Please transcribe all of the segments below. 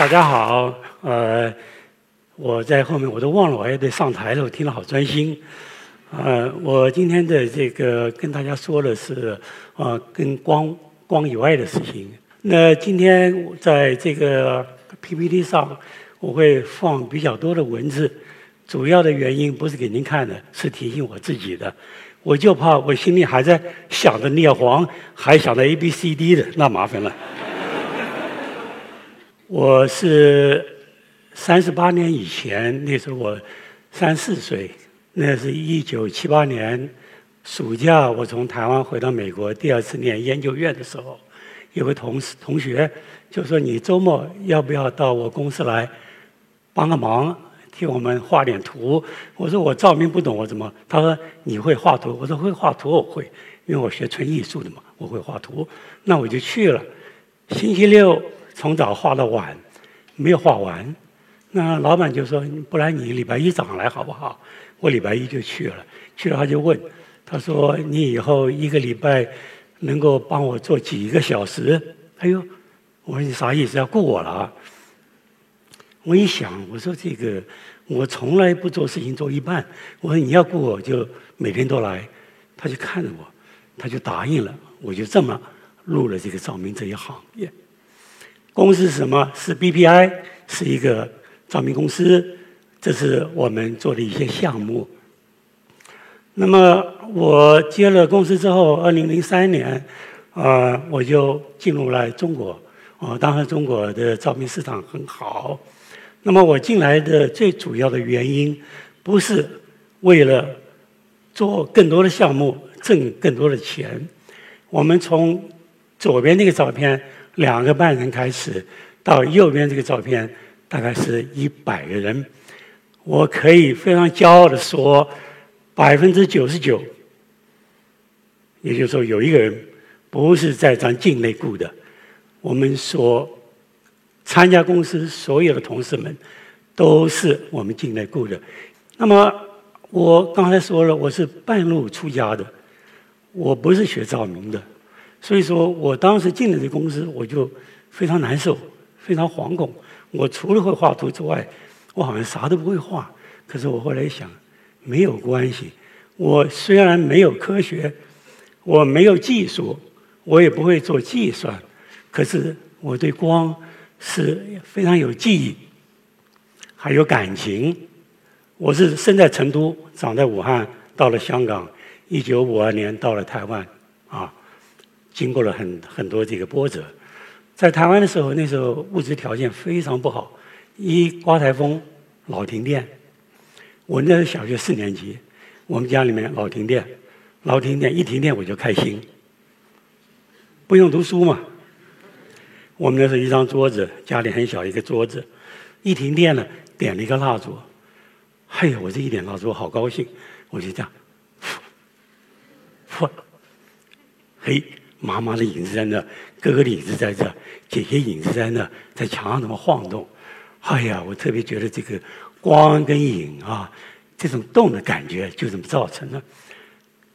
大家好，呃，我在后面我都忘了我还得上台了，我听了好专心。呃，我今天的这个跟大家说的是，呃，跟光光以外的事情。那今天在这个 PPT 上，我会放比较多的文字，主要的原因不是给您看的，是提醒我自己的。我就怕我心里还在想着聂黄，还想着 A B C D 的，那麻烦了。我是三十八年以前，那时候我三四岁，那是一九七八年暑假，我从台湾回到美国，第二次念研究院的时候，有个同事同学就说：“你周末要不要到我公司来帮个忙，替我们画点图？”我说：“我照明不懂，我怎么？”他说：“你会画图？”我说：“会画图，我会，因为我学纯艺术的嘛，我会画图。”那我就去了，星期六。从早画到晚，没有画完。那老板就说：“不然你礼拜一早上来好不好？”我礼拜一就去了。去了他就问：“他说你以后一个礼拜能够帮我做几个小时？”哎呦，我说你啥意思？要雇我了？啊？我一想，我说这个我从来不做事情做一半。我说你要雇我就每天都来。他就看着我，他就答应了。我就这么入了这个照明这一行业。公司是什么？是 BPI，是一个照明公司。这是我们做的一些项目。那么我接了公司之后，二零零三年，啊，我就进入了中国。啊，当时中国的照明市场很好。那么我进来的最主要的原因，不是为了做更多的项目挣更多的钱。我们从左边那个照片。两个半人开始，到右边这个照片大概是一百个人，我可以非常骄傲的说，百分之九十九，也就是说有一个人不是在咱境内雇的，我们所参加公司所有的同事们都是我们境内雇的。那么我刚才说了，我是半路出家的，我不是学照明的。所以说我当时进了这公司，我就非常难受，非常惶恐。我除了会画图之外，我好像啥都不会画。可是我后来想，没有关系。我虽然没有科学，我没有技术，我也不会做计算，可是我对光是非常有记忆，还有感情。我是生在成都，长在武汉，到了香港，一九五二年到了台湾，啊。经过了很很多这个波折，在台湾的时候，那时候物质条件非常不好，一刮台风，老停电。我那小学四年级，我们家里面老停电，老停电，一停电我就开心，不用读书嘛。我们那是一张桌子，家里很小一个桌子，一停电了，点了一个蜡烛，嘿，我这一点蜡烛好高兴，我就这样，噗，嘿。妈妈的影子在那，哥哥的影子在这，姐姐影子在那，在墙上怎么晃动？哎呀，我特别觉得这个光跟影啊，这种动的感觉就这么造成的。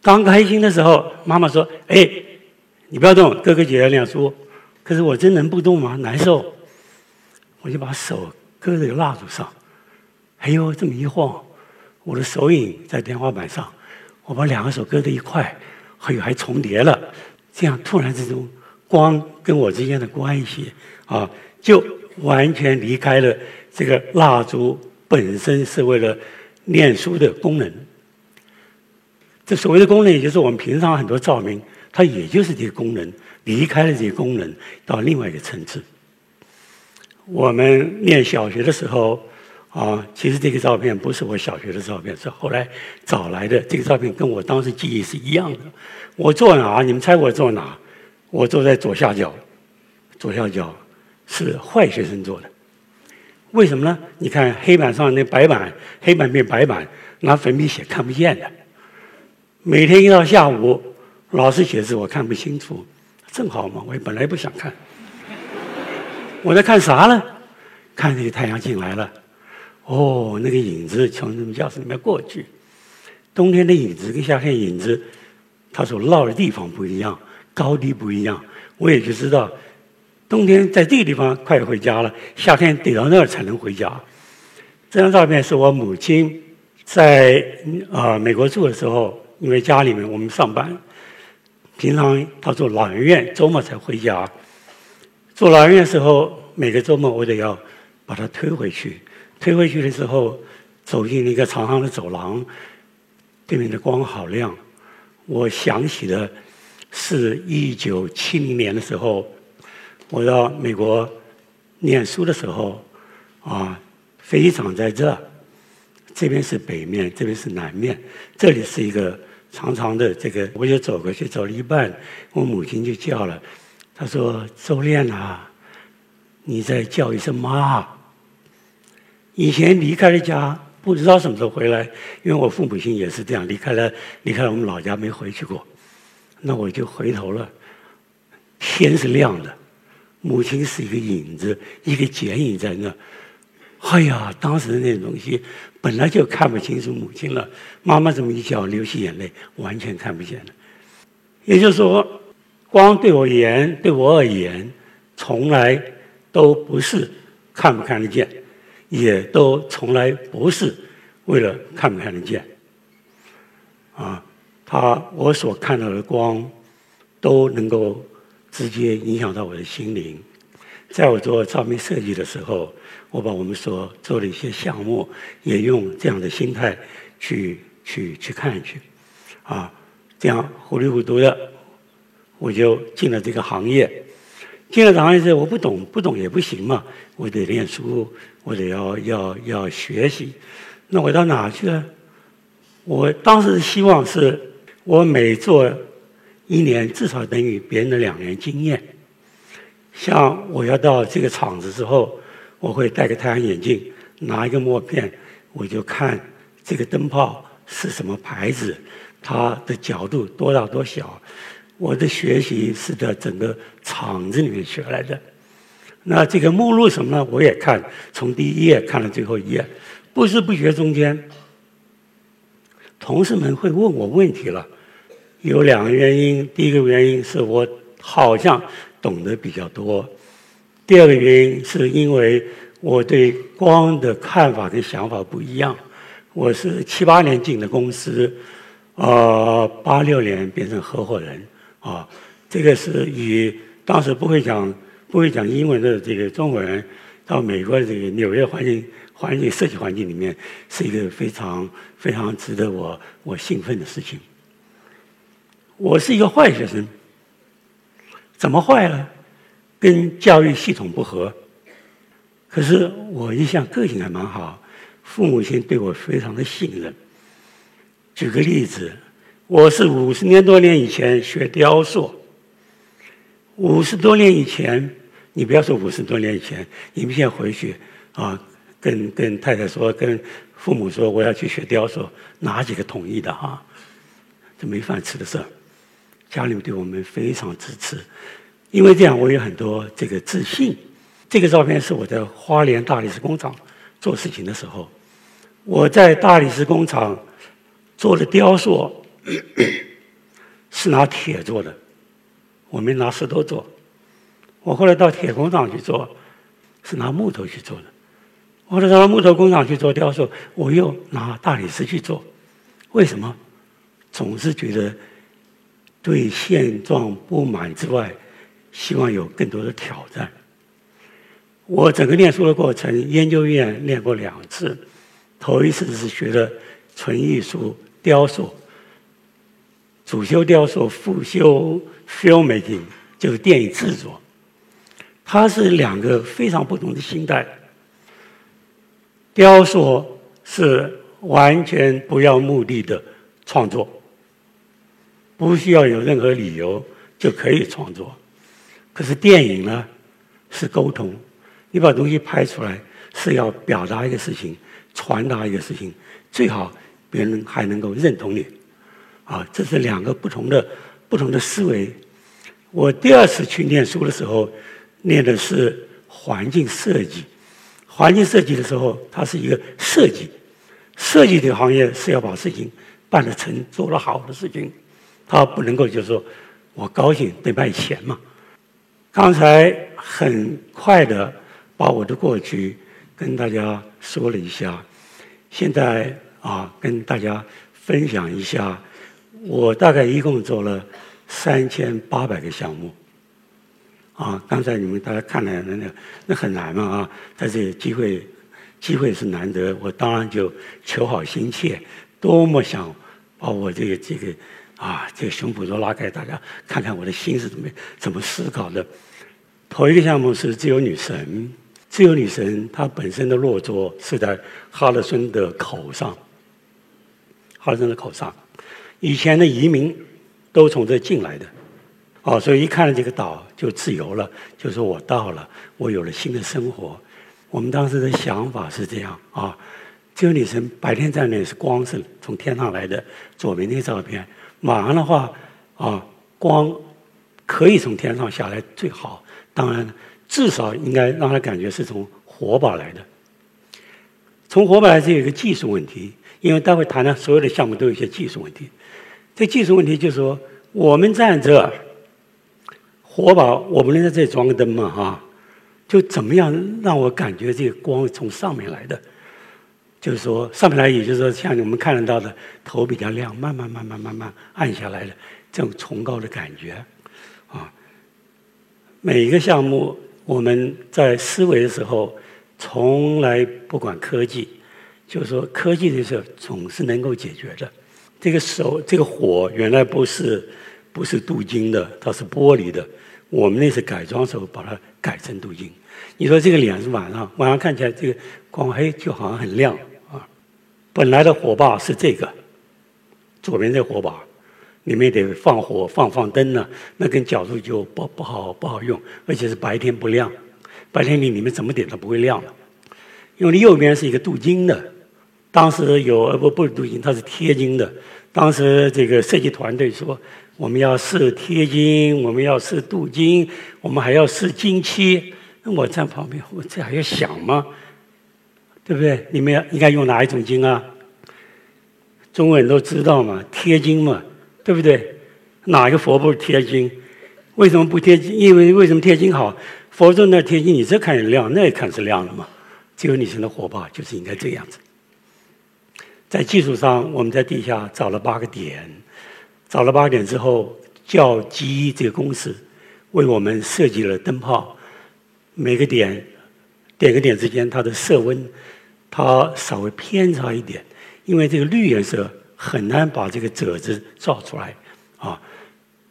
刚开心的时候，妈妈说：“哎，你不要动，哥哥姐姐那样说。”可是我真能不动吗？难受，我就把手搁在蜡烛上。哎呦，这么一晃，我的手影在天花板上，我把两个手搁在一块，哎呦，还重叠了。这样突然之中，光跟我之间的关系啊，就完全离开了这个蜡烛本身是为了念书的功能。这所谓的功能，也就是我们平常很多照明，它也就是这个功能，离开了这个功能，到另外一个层次。我们念小学的时候啊，其实这个照片不是我小学的照片，是后来找来的。这个照片跟我当时记忆是一样的。我坐哪？你们猜我坐哪？我坐在左下角，左下角是坏学生坐的。为什么呢？你看黑板上那白板，黑板变白板，拿粉笔写看不见的。每天一到下午，老师写字我看不清楚，正好嘛，我也本来不想看。我在看啥呢？看那个太阳进来了，哦，那个影子从那教室里面过去。冬天的影子跟夏天影子。它所落的地方不一样，高低不一样，我也就知道，冬天在这个地方快回家了，夏天得到那儿才能回家。这张照片是我母亲在啊美国住的时候，因为家里面我们上班，平常她住老人院，周末才回家。住老人院的时候，每个周末我得要把她推回去。推回去的时候，走进一个长长的走廊，对面的光好亮。我想起的是一九七零年的时候。我到美国念书的时候，啊，飞机场在这，这边是北面，这边是南面，这里是一个长长的这个，我就走过去，走了一半，我母亲就叫了，她说：“周练啊，你再叫一声妈。”以前离开了家，不知道什么时候回来，因为我父母亲也是这样，离开了离开了我们老家没回去过，那我就回头了，天是亮的。母亲是一个影子，一个剪影在那。哎呀，当时的那东西本来就看不清楚母亲了。妈妈这么一叫，流起眼泪，完全看不见了。也就是说，光对我而言，对我而言，从来都不是看不看得见，也都从来不是为了看不看得见。啊，他我所看到的光，都能够。直接影响到我的心灵。在我做照明设计的时候，我把我们所做的一些项目，也用这样的心态去去去看去，啊，这样糊里糊涂的，我就进了这个行业。进了行业之后，我不懂，不懂也不行嘛，我得念书，我得要要要学习。那我到哪去呢？我当时希望是我每做。一年至少等于别人的两年经验。像我要到这个厂子之后，我会戴个太阳眼镜，拿一个墨片，我就看这个灯泡是什么牌子，它的角度多大多小。我的学习是在整个厂子里面学来的。那这个目录什么呢？我也看，从第一页看到最后一页，不知不觉中间，同事们会问我问题了。有两个原因，第一个原因是我好像懂得比较多，第二个原因是因为我对光的看法跟想法不一样。我是七八年进的公司，啊，八六年变成合伙人，啊，这个是与当时不会讲不会讲英文的这个中国人到美国这个纽约环境环境设计环境里面，是一个非常非常值得我我兴奋的事情。我是一个坏学生，怎么坏了？跟教育系统不合。可是我一向个性还蛮好，父母亲对我非常的信任。举个例子，我是五十年多年以前学雕塑。五十多年以前，你不要说五十多年以前，你们现在回去啊，跟跟太太说，跟父母说，我要去学雕塑，哪几个同意的啊？这没饭吃的事儿。家里对我们非常支持，因为这样我有很多这个自信。这个照片是我在花莲大理石工厂做事情的时候，我在大理石工厂做的雕塑 是拿铁做的，我没拿石头做。我后来到铁工厂去做，是拿木头去做的。后来到木头工厂去做雕塑，我又拿大理石去做。为什么？总是觉得。对现状不满之外，希望有更多的挑战。我整个念书的过程，研究院念过两次，头一次是学的纯艺术雕塑，主修雕塑，副修 filmmaking，就是电影制作。它是两个非常不同的心态。雕塑是完全不要目的的创作。不需要有任何理由就可以创作，可是电影呢是沟通，你把东西拍出来是要表达一个事情，传达一个事情，最好别人还能够认同你，啊，这是两个不同的不同的思维。我第二次去念书的时候，念的是环境设计，环境设计的时候，它是一个设计，设计这个行业是要把事情办得成，做得好的事情。他不能够就是说，我高兴得卖钱嘛。刚才很快的把我的过去跟大家说了一下，现在啊，跟大家分享一下，我大概一共做了三千八百个项目。啊，刚才你们大家看了那那那很难嘛啊，但是机会机会是难得，我当然就求好心切，多么想把我这个这个啊这个胸脯都拉开，大家看看我的心是怎么怎么思考的。头一个项目是自由女神，自由女神她本身的落座是在哈德森的口上，哈德森的口上，以前的移民都从这进来的。哦，所以一看到这个岛就自由了，就说我到了，我有了新的生活。我们当时的想法是这样啊，这个女神白天在那是光是从天上来的，左边那个照片，晚上的话啊，光可以从天上下来最好，当然至少应该让他感觉是从火把来的。从火把来是有一个技术问题，因为待会谈的所有的项目都有一些技术问题。这技术问题就是说，我们站这。火把，我不能在这里装个灯嘛，哈，就怎么样让我感觉这个光从上面来的，就是说上面来，也就是说像你们看得到的，头比较亮，慢慢慢慢慢慢暗下来的这种崇高的感觉，啊，每一个项目我们在思维的时候，从来不管科技，就是说科技的时候总是能够解决的。这个手，这个火原来不是不是镀金的，它是玻璃的。我们那次改装时候把它改成镀金。你说这个脸是晚上，晚上看起来这个光黑就好像很亮啊。本来的火把是这个，左边这火把，里面得放火放放灯呢，那根角度就不不好不好用，而且是白天不亮，白天你里面怎么点都不会亮的。因为右边是一个镀金的，当时有呃不不是镀金，它是贴金的。当时这个设计团队说。我们要试贴金，我们要试镀金，我们还要试金漆。那我站旁边，我这还要想吗？对不对？你们要应该用哪一种金啊？中国人都知道嘛，贴金嘛，对不对？哪一个佛不是贴金？为什么不贴金？因为为什么贴金好？佛咒那贴金，你这看是亮，那也看是亮了嘛。只有你成的火把就是应该这样子。在技术上，我们在地下找了八个点。找了八点之后，叫机这个公司为我们设计了灯泡，每个点点个点之间它的色温，它稍微偏差一点，因为这个绿颜色很难把这个褶子照出来啊，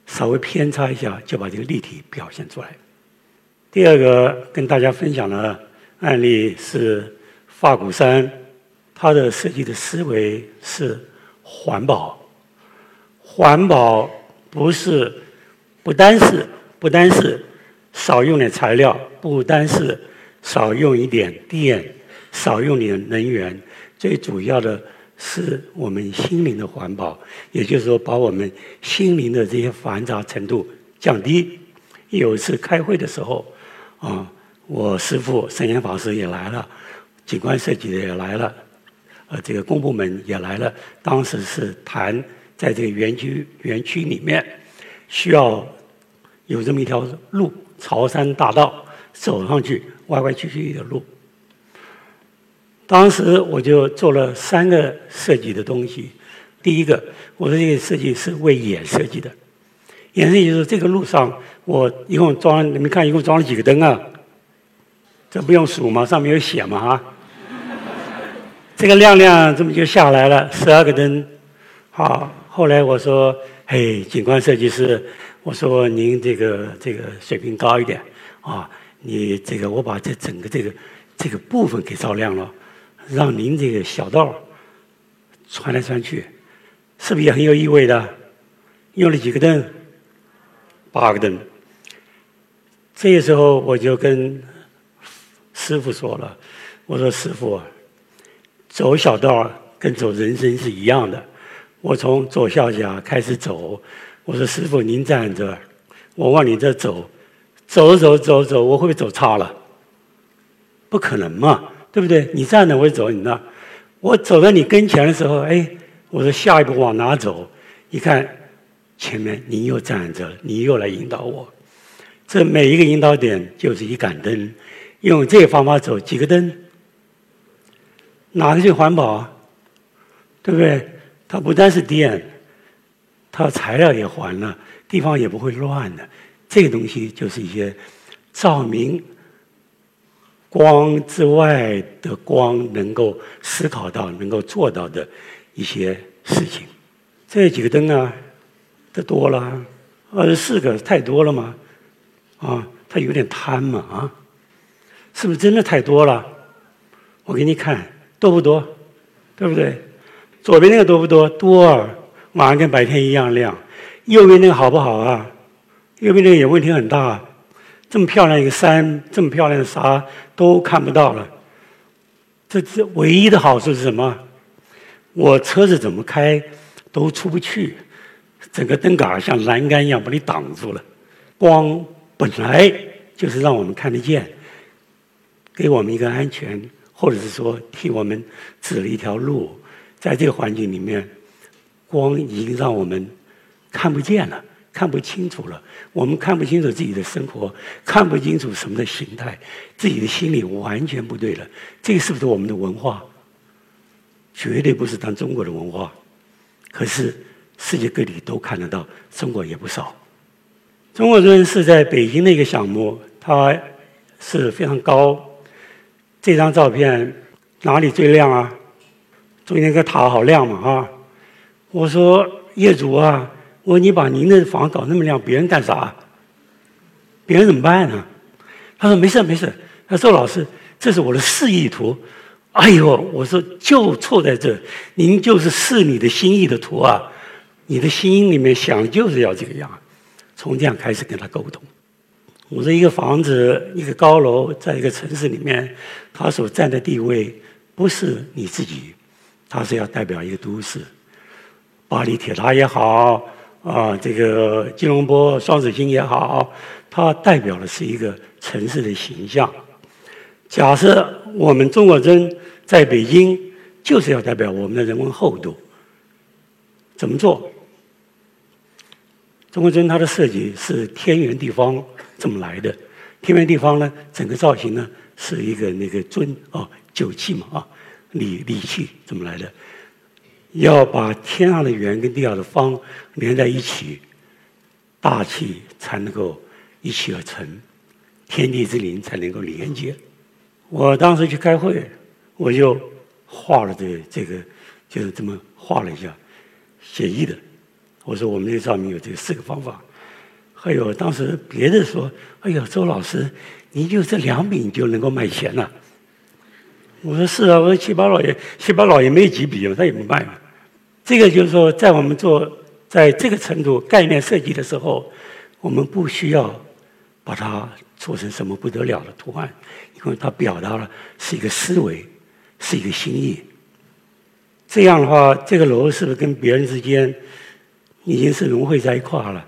稍微偏差一下就把这个立体表现出来。第二个跟大家分享的案例是发鼓山，它的设计的思维是环保。环保不是不单是不单是少用点材料，不单是少用一点电，少用点能源，最主要的是我们心灵的环保，也就是说把我们心灵的这些繁杂程度降低。有一次开会的时候，啊，我师父圣严法师也来了，景观设计的也来了，呃，这个公部门也来了，当时是谈。在这个园区园区里面，需要有这么一条路，朝山大道，走上去歪歪曲曲的路。当时我就做了三个设计的东西。第一个，我说这个设计是为眼设计的，眼设计就是这个路上，我一共装，你们看一共装了几个灯啊？这不用数吗？上面有写吗？哈，这个亮亮这么就下来了，十二个灯，好。后来我说：“嘿，景观设计师，我说您这个这个水平高一点啊，你这个我把这整个这个这个部分给照亮了，让您这个小道穿来穿去，是不是也很有意味的？用了几个灯？八个灯。这个时候我就跟师傅说了，我说师傅，走小道跟走人生是一样的。”我从左下角开始走，我说：“师傅，您站着，我往你这走，走走走走，我会不会走差了？不可能嘛，对不对？你站着，我走你那。我走到你跟前的时候，哎，我说下一步往哪走？一看前面你又站着，你又来引导我。这每一个引导点就是一杆灯，用这个方法走几个灯，哪个最环保啊？对不对？它不单是电，它材料也环了，地方也不会乱的。这个东西就是一些照明光之外的光能够思考到、能够做到的一些事情。这几个灯啊，这多了，二十四个太多了吗？啊，他有点贪嘛啊？是不是真的太多了？我给你看多不多，对不对？左边那个多不多？多，晚上跟白天一样亮。右边那个好不好啊？右边那个也问题很大。这么漂亮一个山，这么漂亮的沙都看不到了。这这唯一的好处是什么？我车子怎么开都出不去，整个灯杆像栏杆一样把你挡住了。光本来就是让我们看得见，给我们一个安全，或者是说替我们指了一条路。在这个环境里面，光已经让我们看不见了，看不清楚了。我们看不清楚自己的生活，看不清楚什么的形态，自己的心理完全不对了。这个是不是我们的文化？绝对不是当中国的文化。可是世界各地都看得到，中国也不少。中国人是在北京的一个项目，它是非常高。这张照片哪里最亮啊？中间个塔好亮嘛啊！我说业主啊，我说你把您的房搞那么亮，别人干啥？别人怎么办呢？他说没事没事。他说老师，这是我的示意图。哎呦，我说就错在这，您就是示你的心意的图啊！你的心里面想就是要这个样，从这样开始跟他沟通。我说一个房子，一个高楼，在一个城市里面，它所占的地位不是你自己。它是要代表一个都市，巴黎铁塔也好，啊，这个吉隆坡双子星也好，它代表的是一个城市的形象。假设我们中国针在北京，就是要代表我们的人文厚度。怎么做？中国尊它的设计是天圆地方这么来的。天圆地方呢，整个造型呢是一个那个尊哦酒器嘛啊。理理气怎么来的？要把天上的圆跟地下的方连在一起，大气才能够一气而成，天地之灵才能够连接。我当时去开会，我就画了这这个，就是这么画了一下，写意的。我说我们这上面有这四个方法。还有当时别的说：“哎呀，周老师，你就这两笔就能够卖钱了。”我说是啊，我说七宝老爷，七宝老爷没几笔嘛，他也不卖嘛。这个就是说，在我们做在这个程度概念设计的时候，我们不需要把它做成什么不得了的图案，因为它表达了是一个思维，是一个心意。这样的话，这个楼是不是跟别人之间已经是融汇在一块了？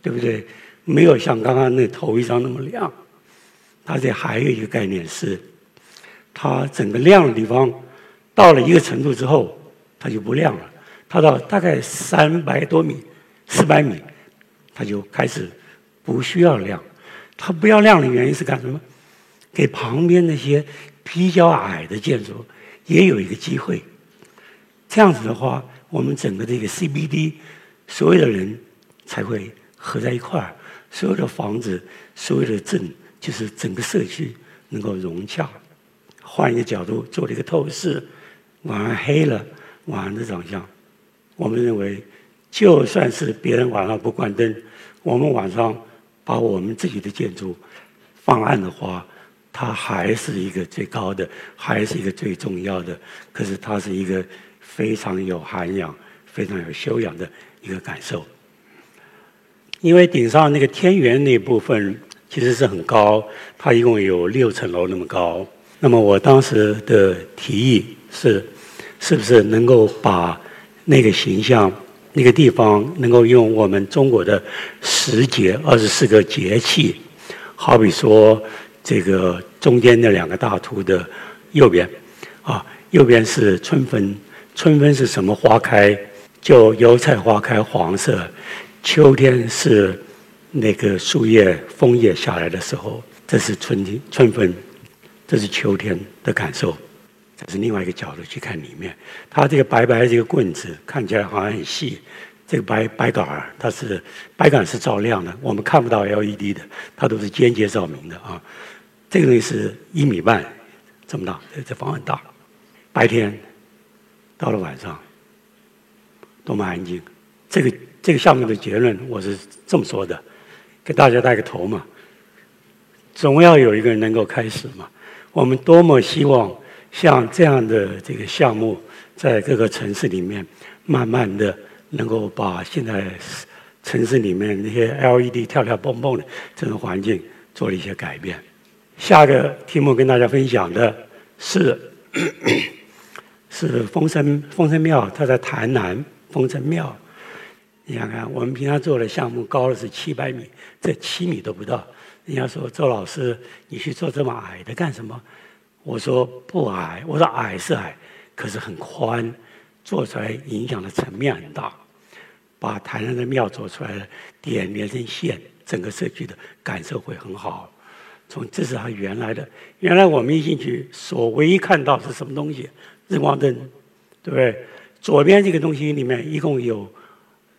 对不对？没有像刚刚那头一张那么亮。它这还有一个概念是。它整个亮的地方，到了一个程度之后，它就不亮了。它到大概三百多米、四百米，它就开始不需要亮。它不要亮的原因是干什么？给旁边那些比较矮的建筑也有一个机会。这样子的话，我们整个这个 CBD 所有的人才会合在一块儿，所有的房子、所有的镇，就是整个社区能够融洽。换一个角度做了一个透视，晚上黑了，晚上的长相，我们认为，就算是别人晚上不关灯，我们晚上把我们自己的建筑放暗的话，它还是一个最高的，还是一个最重要的。可是它是一个非常有涵养、非常有修养的一个感受。因为顶上那个天元那部分其实是很高，它一共有六层楼那么高。那么我当时的提议是，是不是能够把那个形象、那个地方能够用我们中国的时节二十四个节气，好比说这个中间那两个大图的右边，啊，右边是春分，春分是什么花开？就油菜花开黄色。秋天是那个树叶、枫叶下来的时候，这是春天、春分，这是秋天的感受。这是另外一个角度去看里面，它这个白白的这个棍子看起来好像很细，这个白白杆儿它是白杆是照亮的，我们看不到 LED 的，它都是间接照明的啊。这个东西是一米半这么大，这这房很大。白天到了晚上多么安静。这个这个项目的结论我是这么说的，给大家带个头嘛。总要有一个人能够开始嘛。我们多么希望。像这样的这个项目，在各个城市里面，慢慢的能够把现在城市里面那些 LED 跳跳蹦蹦的这种环境做了一些改变。下个题目跟大家分享的是 是丰生丰生庙，它在台南丰生庙。你想看，我们平常做的项目高的是七百米，这七米都不到。人家说周老师，你去做这么矮的干什么？我说不矮，我说矮是矮，可是很宽，做出来影响的层面很大。把台南的庙做出来了，点连成线，整个社区的感受会很好。从这是它原来的，原来我们一进去，所唯一看到是什么东西？日光灯，对不对？左边这个东西里面一共有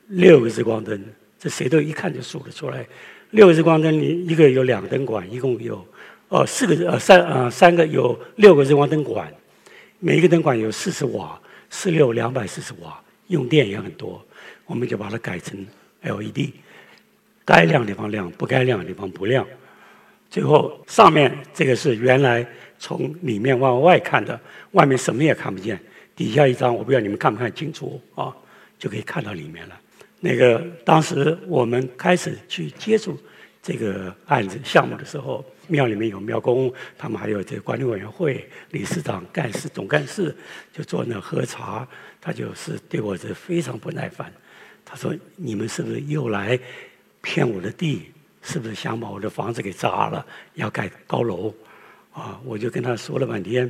六个日光灯，这谁都一看就数得出来。六个日光灯里，一个有两灯管，一共有。哦，四个呃三呃三个有六个日光灯管，每一个灯管有四十瓦，四六两百四十瓦，用电也很多。我们就把它改成 LED，该亮的地方亮，不该亮的地方不亮。最后上面这个是原来从里面往外看的，外面什么也看不见。底下一张我不知道你们看不看清楚啊，就可以看到里面了。那个当时我们开始去接触这个案子项目的时候。庙里面有庙公，他们还有这个管理委员会理事长、干事、总干事，就坐那喝茶。他就是对我是非常不耐烦。他说：“你们是不是又来骗我的地？是不是想把我的房子给砸了，要盖高楼？”啊，我就跟他说了半天，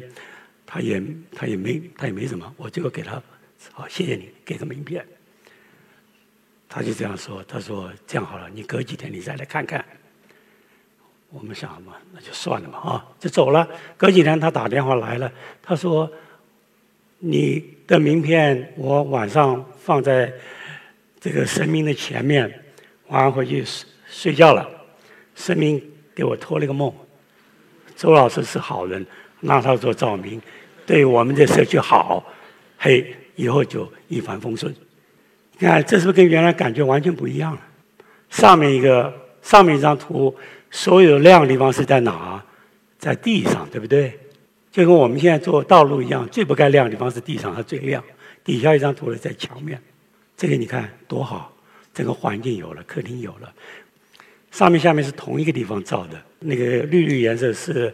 他也他也没他也没什么，我就给他好，谢谢你，给个名片。他就这样说：“他说这样好了，你隔几天你再来看看。”我们想嘛，那就算了嘛，啊，就走了。隔几天他打电话来了，他说：“你的名片我晚上放在这个神明的前面，晚上回去睡睡觉了。神明给我托了个梦，周老师是好人，让他做照明，对我们的社区好，嘿，以后就一帆风顺。你看，这是不是跟原来感觉完全不一样了？上面一个，上面一张图。”所有亮的地方是在哪？在地上，对不对？就跟我们现在做道路一样，最不该亮的地方是地上，它最亮。底下一张图呢，在墙面，这个你看多好，整个环境有了，客厅有了。上面下面是同一个地方照的，那个绿绿颜色是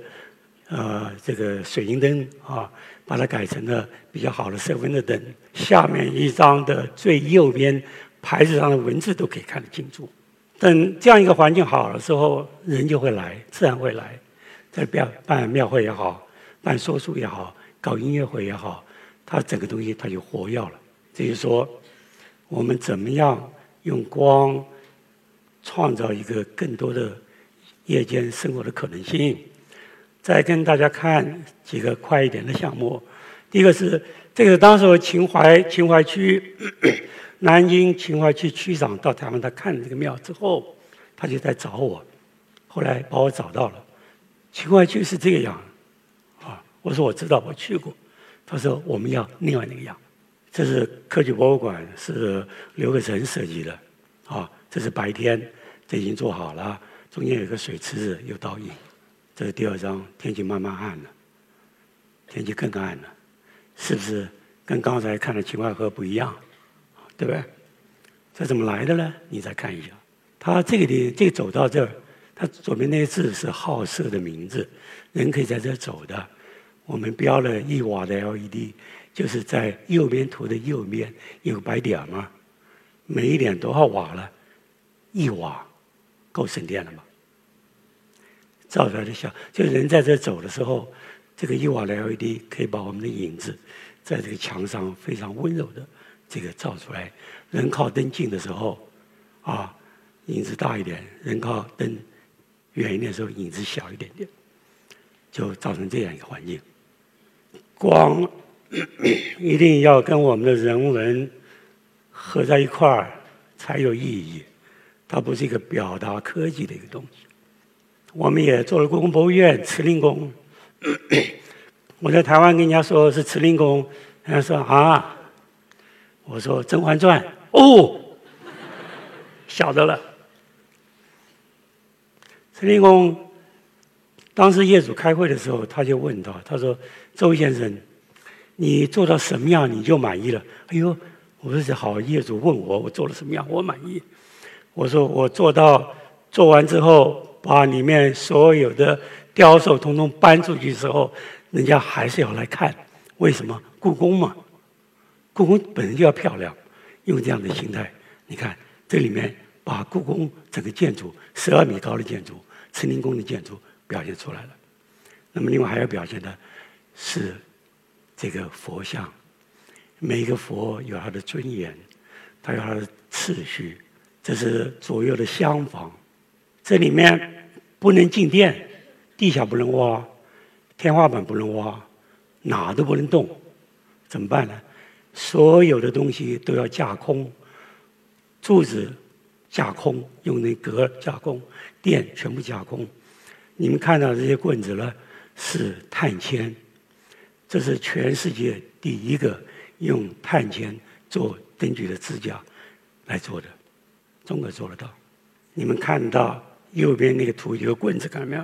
呃这个水晶灯啊，把它改成了比较好的色温的灯。下面一张的最右边牌子上的文字都可以看得清楚。等这样一个环境好了之后，人就会来，自然会来。在办办庙会也好，办说书也好，搞音乐会也好，它整个东西它就活跃了。这就说，我们怎么样用光创造一个更多的夜间生活的可能性？再跟大家看几个快一点的项目。第一个是这个当时秦淮秦淮区。南京秦淮区区长到台湾，他看了这个庙之后，他就在找我，后来把我找到了。秦淮区是这个样，啊，我说我知道，我去过。他说我们要另外那个样。这是科技博物馆，是刘克成设计的，啊，这是白天，这已经做好了，中间有个水池子，有倒影。这是第二张，天气慢慢暗了，天气更暗了，是不是跟刚才看的秦淮河不一样？对不对？这怎么来的呢？你再看一下，它这个的这个走到这儿，它左边那个字是好色的名字，人可以在这走的。我们标了一瓦的 LED，就是在右边图的右边有白点嘛，每一点多少瓦了？一瓦，够省电了吗？照出来的像，就人在这走的时候，这个一瓦的 LED 可以把我们的影子在这个墙上非常温柔的。这个照出来，人靠灯近的时候，啊，影子大一点，人靠灯远一点的时候，影子小一点点，就造成这样一个环境。光一定要跟我们的人文合在一块儿才有意义，它不是一个表达科技的一个东西。我们也做了故宫博物院慈宁宫，我在台湾跟人家说是慈陵宫，人家说啊，我说《甄嬛传》哦，晓得了。慈林宫当时业主开会的时候，他就问他，他说：“周先生，你做到什么样你就满意了？”哎呦，我说好，业主问我，我做了什么样，我满意。我说我做到做完之后。把里面所有的雕塑统统搬出去之后，人家还是要来看。为什么？故宫嘛，故宫本身就要漂亮。用这样的心态，你看这里面把故宫整个建筑十二米高的建筑、慈宁宫的建筑表现出来了。那么另外还要表现的是这个佛像，每一个佛有它的尊严，它有它的次序，这是左右的厢房。这里面不能进殿，地下不能挖，天花板不能挖，哪都不能动，怎么办呢？所有的东西都要架空，柱子架空，用那格架空，电全部架空。你们看到这些棍子呢，是碳铅，这是全世界第一个用碳铅做灯具的支架来做的，中国做得到。你们看到。右边那个图有个棍子，看到没有？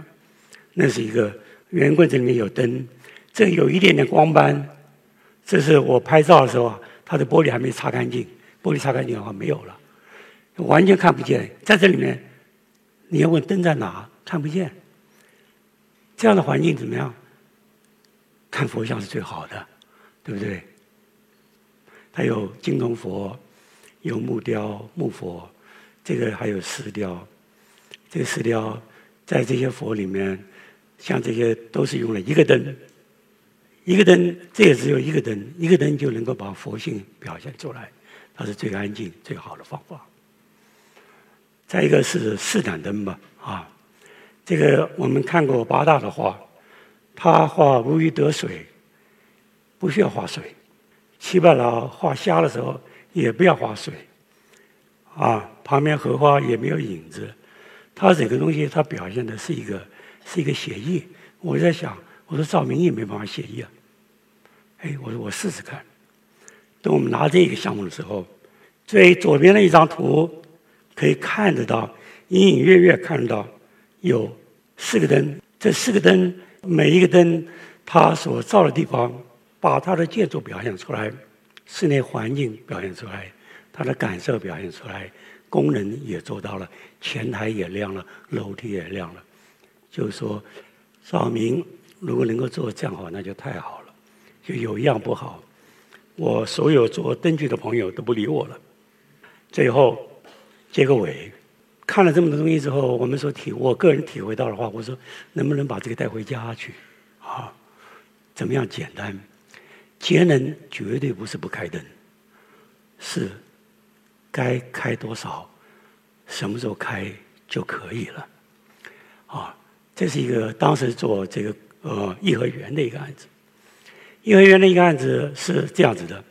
那是一个圆棍子，里面有灯，这有一点点光斑。这是我拍照的时候啊，它的玻璃还没擦干净，玻璃擦干净的话没有了，完全看不见。在这里面，你要问灯在哪，看不见。这样的环境怎么样？看佛像是最好的，对不对？它有金铜佛，有木雕木佛，这个还有石雕。这个石雕在这些佛里面，像这些都是用了一个灯，一个灯，这也只有一个灯，一个灯就能够把佛性表现出来，它是最安静、最好的方法。再一个是四盏灯吧，啊，这个我们看过八大的画，他画如鱼得水，不需要画水；七八老画虾的时候也不要画水，啊，旁边荷花也没有影子。他这个东西，他表现的是一个是一个写意。我在想，我说赵明义没办法写意啊。哎，我说我试试看。等我们拿这个项目的时候，最左边的一张图可以看得到，隐隐约约看得到有四个灯。这四个灯，每一个灯它所照的地方，把它的建筑表现出来，室内环境表现出来，它的感受表现出来。功能也做到了，前台也亮了，楼梯也亮了。就是说，照明如果能够做这样好，那就太好了。就有一样不好，我所有做灯具的朋友都不理我了。最后结个尾，看了这么多东西之后，我们说体，我个人体会到的话，我说能不能把这个带回家去？啊，怎么样简单？节能绝对不是不开灯，是。该开多少，什么时候开就可以了，啊，这是一个当时做这个呃颐和园的一个案子。颐和园的一个案子是这样子的，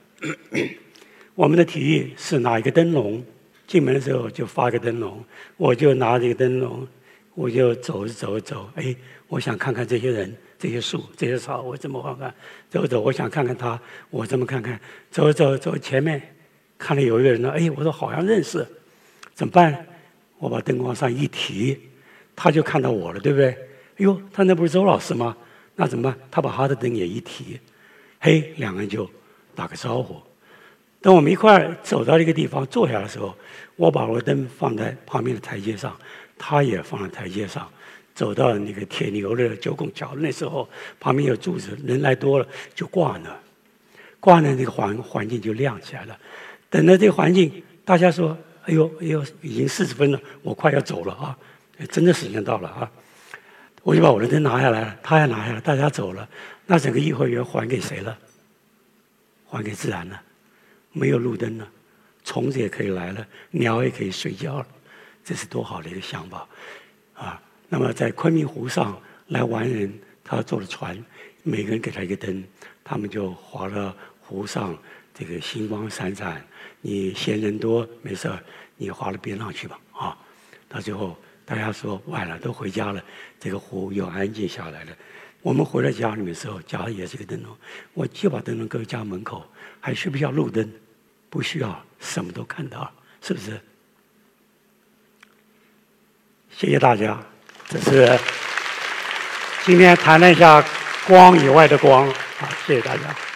我们的提议是拿一个灯笼，进门的时候就发个灯笼，我就拿这个灯笼，我就走走走，哎，我想看看这些人、这些树、这些草，我怎么看看？走走，我想看看他，我这么看看？走走走，前面。看到有一个人呢，哎，我说好像认识，怎么办？我把灯光上一提，他就看到我了，对不对？哎呦，他那不是周老师吗？那怎么办？他把他的灯也一提，嘿，两个人就打个招呼。等我们一块儿走到一个地方坐下的时候，我把我的灯放在旁边的台阶上，他也放在台阶上。走到那个铁牛的九拱桥，那时候旁边有柱子，人来多了就挂那，挂那那个环环境就亮起来了。等到这个环境，大家说：“哎呦，哎呦，已经四十分了，我快要走了啊！”真的时间到了啊！我就把我的灯拿下来了，他也拿下来，大家走了，那整个颐和园还给谁了？还给自然了，没有路灯了，虫子也可以来了，鸟也可以睡觉了，这是多好的一个想法啊！那么在昆明湖上来玩人，他坐的船，每个人给他一个灯，他们就划了湖上这个星光闪闪。你嫌人多没事儿，你划到边上去吧啊！到最后大家说晚了，都回家了，这个湖又安静下来了。我们回到家里面的时候，家里也是个灯笼，我就把灯笼搁家门口，还需不需要路灯？不需要，什么都看到，是不是？谢谢大家，这是今天谈了一下光以外的光，啊，谢谢大家。